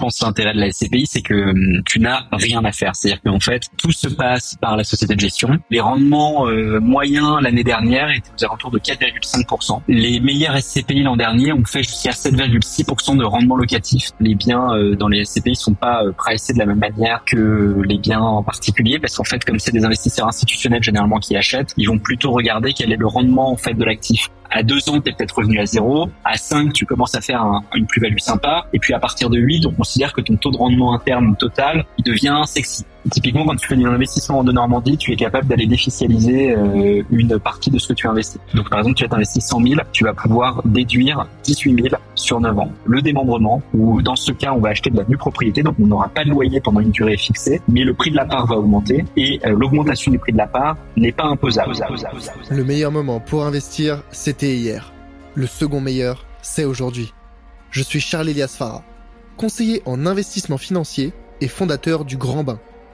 pense, l'intérêt de la SCPI, c'est que hum, tu n'as rien à faire. C'est-à-dire qu'en fait, tout se passe par la société de gestion. Les rendements euh, moyens l'année dernière étaient aux alentours de 4,5%. Les meilleurs SCPI l'an dernier ont fait jusqu'à 7,6% de rendement locatif. Les biens euh, dans les SCPI sont pas euh, pricés de la même manière que les biens en particulier, parce qu'en fait, comme c'est des investisseurs institutionnels généralement qui achètent, ils vont plutôt regarder quel est le rendement en fait de l'actif. À deux ans, tu peut-être revenu à zéro. À cinq, tu commences à faire une plus-value sympa. Et puis à partir de 8, on considère que ton taux de rendement interne total, devient sexy. Typiquement, quand tu fais un investissement de Normandie, tu es capable d'aller défiscaliser euh, une partie de ce que tu investis. Donc, par exemple, tu as investi 100 000, tu vas pouvoir déduire 18 000 sur 9 ans. Le démembrement, ou dans ce cas, on va acheter de la nue propriété, donc on n'aura pas de loyer pendant une durée fixée, mais le prix de la part va augmenter et euh, l'augmentation du prix de la part n'est pas imposable. Le meilleur moment pour investir, c'était hier. Le second meilleur, c'est aujourd'hui. Je suis Charles Elias Farah, conseiller en investissement financier et fondateur du Grand Bain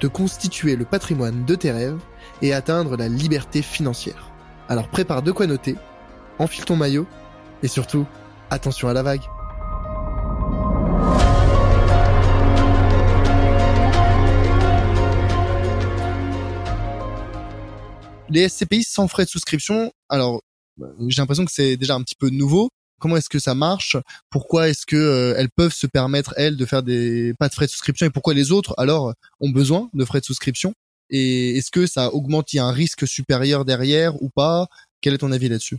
de constituer le patrimoine de tes rêves et atteindre la liberté financière. Alors prépare de quoi noter, enfile ton maillot et surtout, attention à la vague. Les SCPI sans frais de souscription, alors j'ai l'impression que c'est déjà un petit peu nouveau. Comment est-ce que ça marche Pourquoi est-ce que euh, elles peuvent se permettre elles de faire des pas de frais de souscription et pourquoi les autres alors ont besoin de frais de souscription et est-ce que ça augmente, il y a un risque supérieur derrière ou pas? Quel est ton avis là-dessus?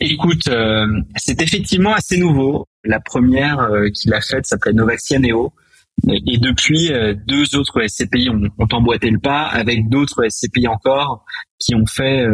Écoute, euh, c'est effectivement assez nouveau. La première euh, qui l'a faite s'appelait Novaxia Neo. Et, depuis, euh, deux autres SCPI ont, ont, emboîté le pas avec d'autres SCPI encore qui ont fait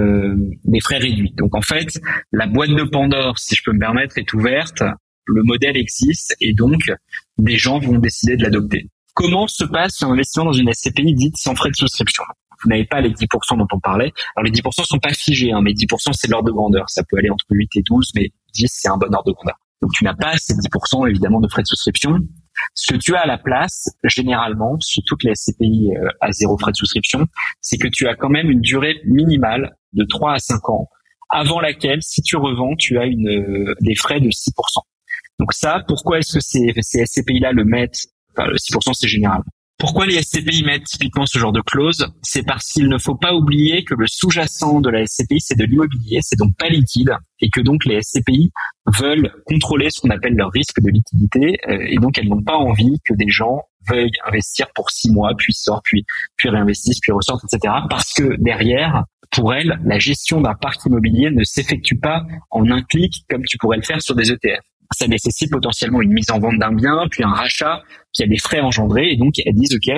des frais réduits. Donc en fait, la boîte de Pandore, si je peux me permettre, est ouverte. Le modèle existe et donc des gens vont décider de l'adopter. Comment se passe un investissement dans une SCPI dite sans frais de souscription? Vous n'avez pas les 10% dont on parlait. Alors les 10% sont pas figés, hein, mais 10% c'est l'ordre de grandeur. Ça peut aller entre 8 et 12, mais 10 c'est un bon ordre de grandeur. Donc tu n'as pas ces 10% évidemment de frais de souscription. Ce que tu as à la place, généralement, sur toutes les SCPI euh, à zéro frais de souscription, c'est que tu as quand même une durée minimale de 3 à 5 ans, avant laquelle, si tu revends, tu as une, euh, des frais de 6%. Donc ça, pourquoi est-ce que ces, ces SCPI-là le mettent Enfin, le 6%, c'est général. Pourquoi les SCPI mettent typiquement ce genre de clause? C'est parce qu'il ne faut pas oublier que le sous-jacent de la SCPI, c'est de l'immobilier, c'est donc pas liquide, et que donc les SCPI veulent contrôler ce qu'on appelle leur risque de liquidité, euh, et donc elles n'ont pas envie que des gens veuillent investir pour six mois, puis sortent, puis, puis réinvestissent, puis ressortent, etc. Parce que derrière, pour elles, la gestion d'un parc immobilier ne s'effectue pas en un clic comme tu pourrais le faire sur des ETF ça nécessite potentiellement une mise en vente d'un bien, puis un rachat, puis il y a des frais engendrés. Et donc, elles disent, OK,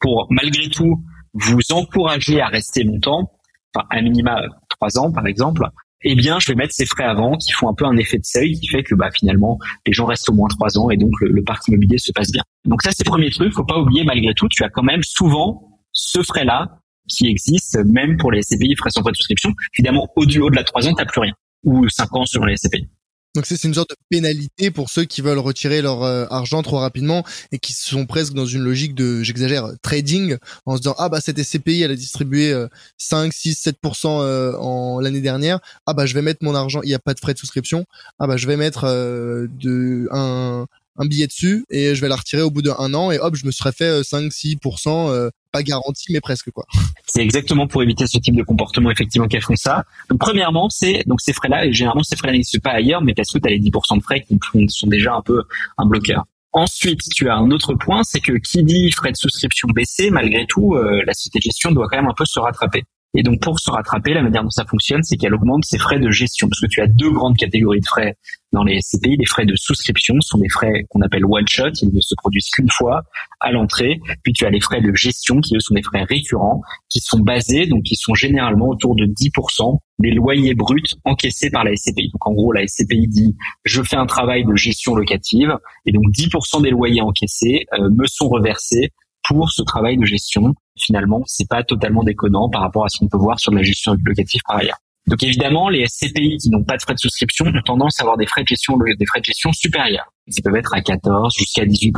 pour malgré tout vous encourager à rester longtemps, enfin, à minima trois ans, par exemple, eh bien, je vais mettre ces frais avant qui font un peu un effet de seuil qui fait que, bah, finalement, les gens restent au moins trois ans et donc le, parc immobilier se passe bien. Donc ça, c'est le premier truc. Faut pas oublier, malgré tout, tu as quand même souvent ce frais-là qui existe, même pour les SCPI, frais sans frais de souscription. Évidemment, au-delà de la trois ans, t'as plus rien. Ou cinq ans sur les SCPI. Donc c'est une sorte de pénalité pour ceux qui veulent retirer leur euh, argent trop rapidement et qui sont presque dans une logique de, j'exagère, trading, en se disant ah bah cette SCPI elle a distribué 5, 6, 7% en l'année dernière, ah bah je vais mettre mon argent, il n'y a pas de frais de souscription, ah bah je vais mettre euh, de un un billet dessus et je vais la retirer au bout d'un an et hop, je me serais fait 5-6%, euh, euh, pas garanti, mais presque quoi. C'est exactement pour éviter ce type de comportement effectivement qu'elles font ça. Donc premièrement, c'est donc ces frais-là et généralement ces frais-là n'existent pas ailleurs, mais parce que tu as les 10% de frais qui sont déjà un peu un bloqueur. Ensuite, tu as un autre point, c'est que qui dit frais de souscription baissés, malgré tout, euh, la société de gestion doit quand même un peu se rattraper. Et donc pour se rattraper, la manière dont ça fonctionne, c'est qu'elle augmente ses frais de gestion, parce que tu as deux grandes catégories de frais dans les SCPI. Les frais de souscription sont des frais qu'on appelle one shot, ils ne se produisent qu'une fois à l'entrée. Puis tu as les frais de gestion, qui eux sont des frais récurrents, qui sont basés, donc qui sont généralement autour de 10% des loyers bruts encaissés par la SCPI. Donc en gros, la SCPI dit je fais un travail de gestion locative, et donc 10% des loyers encaissés euh, me sont reversés pour ce travail de gestion. Finalement, c'est pas totalement déconnant par rapport à ce qu'on peut voir sur la gestion locative par ailleurs. Donc évidemment, les SCPI qui n'ont pas de frais de souscription ont tendance à avoir des frais de gestion, des frais de gestion supérieurs, qui peuvent être à 14 jusqu'à 18%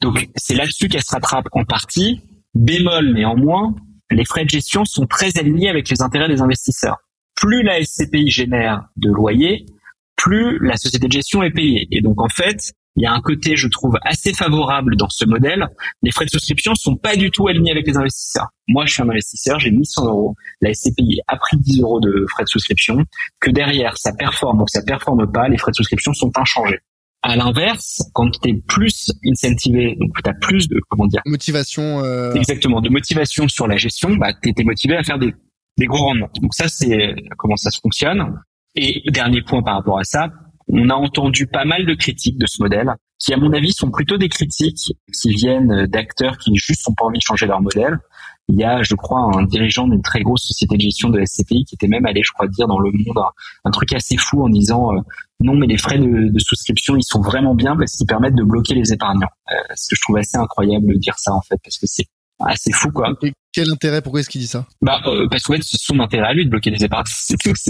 Donc c'est là-dessus qu'elle se rattrape en partie. Bémol néanmoins, les frais de gestion sont très alignés avec les intérêts des investisseurs. Plus la SCPI génère de loyers, plus la société de gestion est payée. Et donc en fait, il y a un côté, je trouve, assez favorable dans ce modèle. Les frais de souscription sont pas du tout alignés avec les investisseurs. Moi, je suis un investisseur, j'ai mis 100 euros. La SCPI a pris 10 euros de frais de souscription. Que derrière, ça performe ou ça performe pas, les frais de souscription sont inchangés. À l'inverse, quand tu es plus incentivé, donc tu as plus de comment dire motivation euh... exactement de motivation sur la gestion, bah tu es motivé à faire des, des gros rendements. Donc ça c'est comment ça se fonctionne. Et dernier point par rapport à ça, on a entendu pas mal de critiques de ce modèle, qui à mon avis sont plutôt des critiques qui viennent d'acteurs qui juste n'ont pas envie de changer leur modèle. Il y a, je crois, un dirigeant d'une très grosse société de gestion de SCPI qui était même allé, je crois, dire dans le monde un, truc assez fou en disant euh, non, mais les frais de, souscription, ils sont vraiment bien parce qu'ils permettent de bloquer les épargnants. Euh, ce que je trouve assez incroyable de dire ça en fait, parce que c'est assez fou quoi. Quel intérêt Pourquoi est-ce qu'il dit ça Bah euh, parce qu'en fait c'est son intérêt à lui de bloquer les épargnes.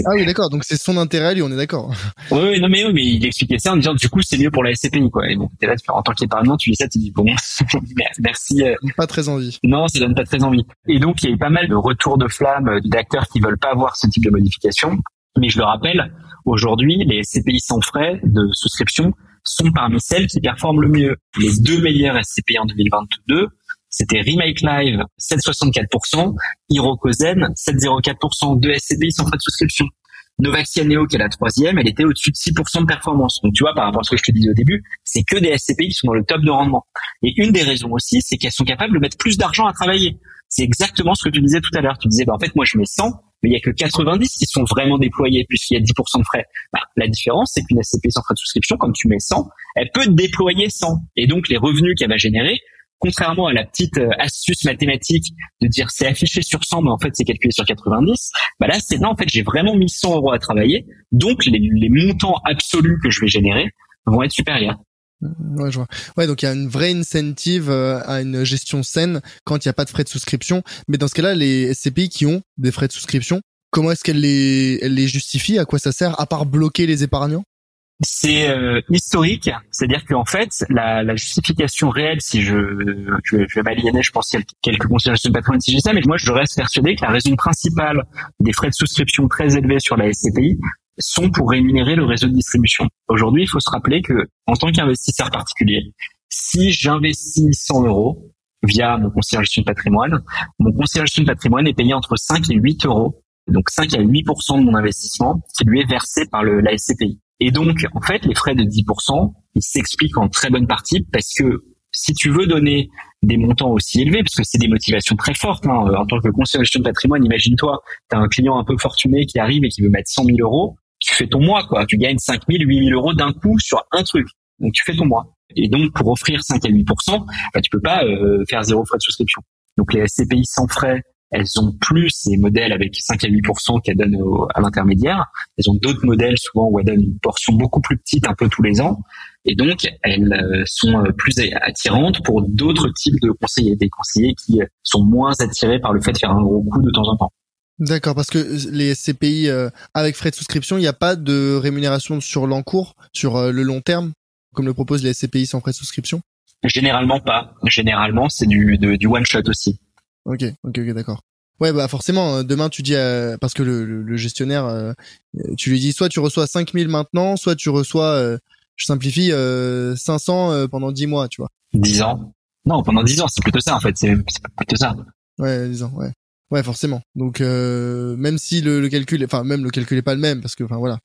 ah oui d'accord, donc c'est son intérêt à lui, on est d'accord. oui, oui, non mais oui, mais il expliquait ça en disant du coup c'est mieux pour la SCPI quoi. Et bon, t'es là en tant qu'épargnant, tu dis ça, tu dis bon, merci. Euh. Pas très envie. Non, ça donne pas très envie. Et donc il y a eu pas mal de retours de flammes euh, d'acteurs qui veulent pas avoir ce type de modification. Mais je le rappelle, aujourd'hui les SCPI sans frais de souscription sont parmi celles qui performent le mieux. Les deux meilleures SCPI en 2022 c'était Remake Live 7,64%, Hirokozen 7,04%, deux SCPI sans frais de souscription. Novaxia Neo, qui est la troisième, elle était au-dessus de 6% de performance. Donc tu vois, par rapport à ce que je te disais au début, c'est que des SCPI qui sont dans le top de rendement. Et une des raisons aussi, c'est qu'elles sont capables de mettre plus d'argent à travailler. C'est exactement ce que tu disais tout à l'heure. Tu disais, bah, en fait, moi je mets 100, mais il y a que 90 qui sont vraiment déployés puisqu'il y a 10% de frais. Bah, la différence, c'est qu'une SCPI sans frais de souscription, quand tu mets 100, elle peut déployer 100. Et donc les revenus qu'elle va générer, contrairement à la petite euh, astuce mathématique de dire c'est affiché sur 100 mais en fait c'est calculé sur 90, bah là c'est non en fait j'ai vraiment mis 100 euros à travailler, donc les, les montants absolus que je vais générer vont être supérieurs. Ouais, je vois. Ouais, donc il y a une vraie incentive euh, à une gestion saine quand il n'y a pas de frais de souscription. Mais dans ce cas-là, les SCPI qui ont des frais de souscription, comment est-ce qu'elles les, les justifient? À quoi ça sert À part bloquer les épargnants? C'est euh, historique, c'est-à-dire qu'en fait, la, justification réelle, si je, je, je vais m'aliéner, je pense qu'il y a quelques considérations de patrimoine si j'ai ça, mais moi je reste persuadé que la raison principale des frais de souscription très élevés sur la SCPI sont pour rémunérer le réseau de distribution. Aujourd'hui, il faut se rappeler que en tant qu'investisseur particulier, si j'investis 100 euros via mon conseiller de de patrimoine, mon conseiller de de patrimoine est payé entre 5 et 8 euros, donc 5 à 8% de mon investissement qui lui est versé par la SCPI. Et donc, en fait, les frais de 10%, ils s'expliquent en très bonne partie parce que si tu veux donner des montants aussi élevés, parce que c'est des motivations très fortes, hein, en tant que conseiller de patrimoine, imagine-toi, tu as un client un peu fortuné qui arrive et qui veut mettre 100 000 euros, tu fais ton mois, quoi. Tu gagnes 5 000, 8 000 euros d'un coup sur un truc. Donc, tu fais ton mois. Et donc, pour offrir 5 à 8% bah, tu peux pas euh, faire zéro frais de souscription. Donc, les SCPI sans frais, elles ont plus ces modèles avec 5 à 8% qu'elles donnent à l'intermédiaire. Elles ont d'autres modèles souvent où elles donnent une portion beaucoup plus petite un peu tous les ans. Et donc, elles euh, sont euh, plus attirantes pour d'autres types de conseillers, des conseillers qui euh, sont moins attirés par le fait de faire un gros coup de temps en temps. D'accord, parce que les CPI avec frais de souscription, il n'y a pas de rémunération sur l'encours, sur le long terme, comme le proposent les CPI sans frais de souscription? Généralement pas. Généralement, c'est du, du one shot aussi. Ok, ok, ok, d'accord. Ouais, bah forcément, euh, demain tu dis, parce que le, le, gestionnaire, euh, tu lui dis soit tu reçois 5000 maintenant, soit tu reçois, euh, je simplifie, 500 pendant 10 mois, tu vois. 10 ans? Non, pendant 10 ans, c'est plutôt ça en fait, c'est plutôt ça. Ouais, 10 ans, ouais. Ouais, forcément. Donc même si le, le, calcul, enfin même le calcul est pas le même, parce que, enfin voilà.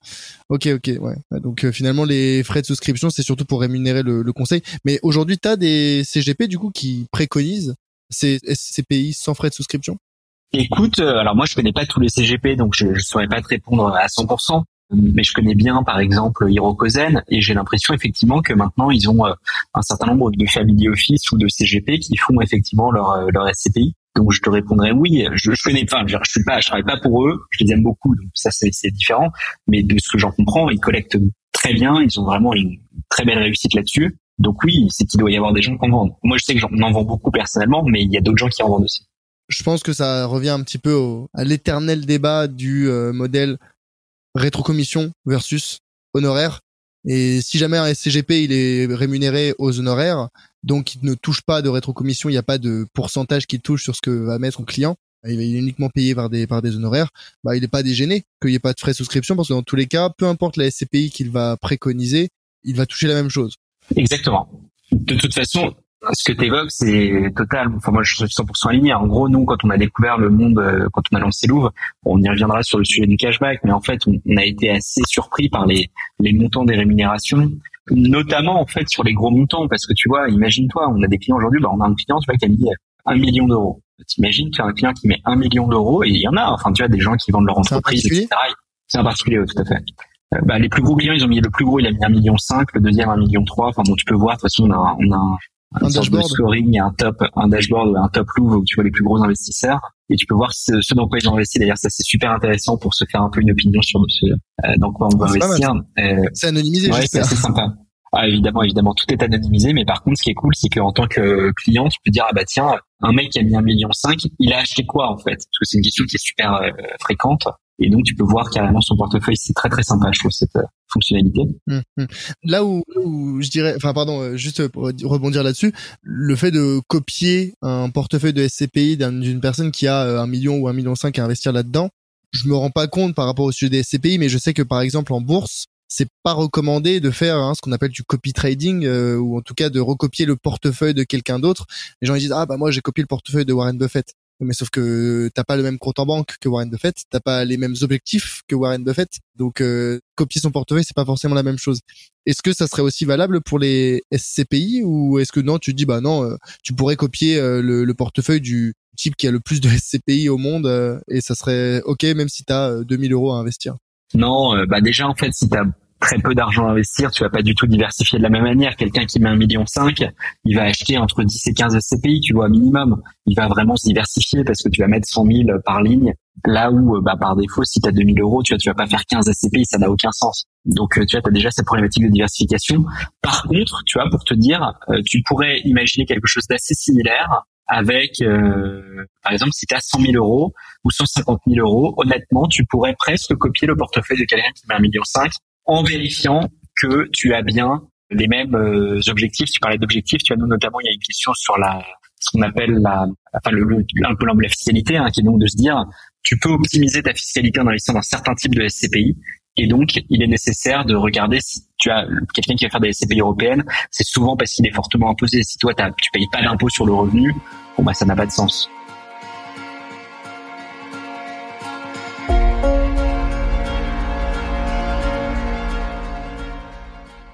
Ok, ok, ouais. Donc finalement les frais de souscription, c'est surtout pour rémunérer le, le conseil. Mais aujourd'hui, t'as des CGP du coup qui préconisent ces pays sans frais de souscription? Écoute, euh, alors moi je connais pas tous les CGP, donc je ne saurais pas te répondre à 100%, mais je connais bien par exemple Hirokozen, et j'ai l'impression effectivement que maintenant ils ont euh, un certain nombre de family office ou de CGP qui font effectivement leur, euh, leur SCPI. Donc je te répondrai oui. Je, je connais, enfin, je, je suis pas, je travaille pas pour eux. Je les aime beaucoup, donc ça c'est différent. Mais de ce que j'en comprends, ils collectent très bien. Ils ont vraiment une très belle réussite là-dessus. Donc oui, c'est qu'il doit y avoir des gens qui en vendent. Moi, je sais que j'en en vends beaucoup personnellement, mais il y a d'autres gens qui en vendent aussi. Je pense que ça revient un petit peu à l'éternel débat du euh, modèle rétrocommission versus honoraire. Et si jamais un SCGP il est rémunéré aux honoraires, donc il ne touche pas de rétrocommission, il n'y a pas de pourcentage qui touche sur ce que va mettre au client. Il est uniquement payé par des par des honoraires. Bah, il n'est pas dégêné qu'il n'y ait pas de frais de souscription parce que dans tous les cas, peu importe la SCPI qu'il va préconiser, il va toucher la même chose. Exactement. De toute façon, ce que tu évoques, c'est total. Enfin, moi, je suis 100% aligné. En gros, nous, quand on a découvert le monde, euh, quand on a lancé Louvre, on y reviendra sur le sujet du cashback, mais en fait, on, a été assez surpris par les, les montants des rémunérations, notamment, en fait, sur les gros montants, parce que tu vois, imagine-toi, on a des clients aujourd'hui, bah, on a un client, tu vois, qui a mis un million d'euros. T'imagines, tu as un client qui met un million d'euros, et il y en a, enfin, tu vois, des gens qui vendent leur entreprise, etc. C'est un particulier, tout à fait. Bah, les plus gros clients, ils ont mis le plus gros, il a mis un million cinq, le deuxième un million trois. Enfin bon, tu peux voir. De toute façon, on a, on a un, dashboard. de scoring, un top, un dashboard, un top Louvre où tu vois les plus gros investisseurs et tu peux voir ce, dans quoi ils ont investi. D'ailleurs, ça c'est super intéressant pour se faire un peu une opinion sur ce, euh, dans quoi on va investir. Euh, c'est anonymisé, ouais, c'est sympa. Ah, évidemment, évidemment, tout est anonymisé, mais par contre, ce qui est cool, c'est qu'en tant que client, tu peux dire ah bah tiens, un mec qui a mis un million cinq, il a acheté quoi en fait? Parce que c'est une question qui est super euh, fréquente. Et donc, tu peux voir carrément son portefeuille. C'est très, très sympa, je trouve, cette euh, fonctionnalité. Hum, hum. Là où, je dirais, enfin, pardon, euh, juste pour rebondir là-dessus, le fait de copier un portefeuille de SCPI d'une personne qui a un million ou un million cinq à investir là-dedans, je me rends pas compte par rapport au sujet des SCPI, mais je sais que par exemple en bourse, c'est pas recommandé de faire hein, ce qu'on appelle du copy trading ou en tout cas de recopier le portefeuille de quelqu'un d'autre. Les gens ils disent ah bah moi j'ai copié le portefeuille de Warren Buffett mais sauf que t'as pas le même compte en banque que Warren Buffett, t'as pas les mêmes objectifs que Warren Buffett, donc euh, copier son portefeuille c'est pas forcément la même chose. Est-ce que ça serait aussi valable pour les SCPI ou est-ce que non tu dis bah non euh, tu pourrais copier euh, le, portefeuille du type qui a le plus de SCPI au monde et ça serait ok même si t'as 2000 euros à investir? Non, bah déjà en fait si t'as très peu d'argent à investir, tu vas pas du tout diversifier de la même manière. Quelqu'un qui met un million cinq, il va acheter entre 10 et 15 SCPI, tu vois, minimum. Il va vraiment se diversifier parce que tu vas mettre 100 000 par ligne. Là où, euh, bah, par défaut, si tu as 2000 euros, tu vois, tu vas pas faire 15 SCPI, ça n'a aucun sens. Donc, euh, tu vois, tu as déjà cette problématique de diversification. Par contre, tu vois, pour te dire, euh, tu pourrais imaginer quelque chose d'assez similaire avec, par exemple, si tu as 100 000 euros ou 150 000 euros, honnêtement, tu pourrais presque copier le portefeuille de quelqu'un qui met un million cinq en vérifiant que tu as bien les mêmes euh, objectifs. Tu parlais d'objectifs, tu as notamment il y a une question sur la ce qu'on appelle la enfin le, un peu la fiscalité, hein, qui est donc de se dire tu peux optimiser ta fiscalité en investissant dans certains types de SCPI. Et donc, il est nécessaire de regarder si tu as quelqu'un qui va faire des SCPI européennes, c'est souvent parce qu'il est fortement imposé. Si toi, tu payes pas d'impôt sur le revenu, bon bah ça n'a pas de sens.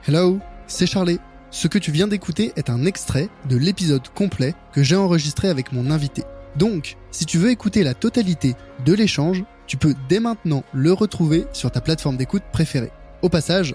Hello, c'est Charlie. Ce que tu viens d'écouter est un extrait de l'épisode complet que j'ai enregistré avec mon invité. Donc, si tu veux écouter la totalité de l'échange, tu peux dès maintenant le retrouver sur ta plateforme d'écoute préférée. Au passage,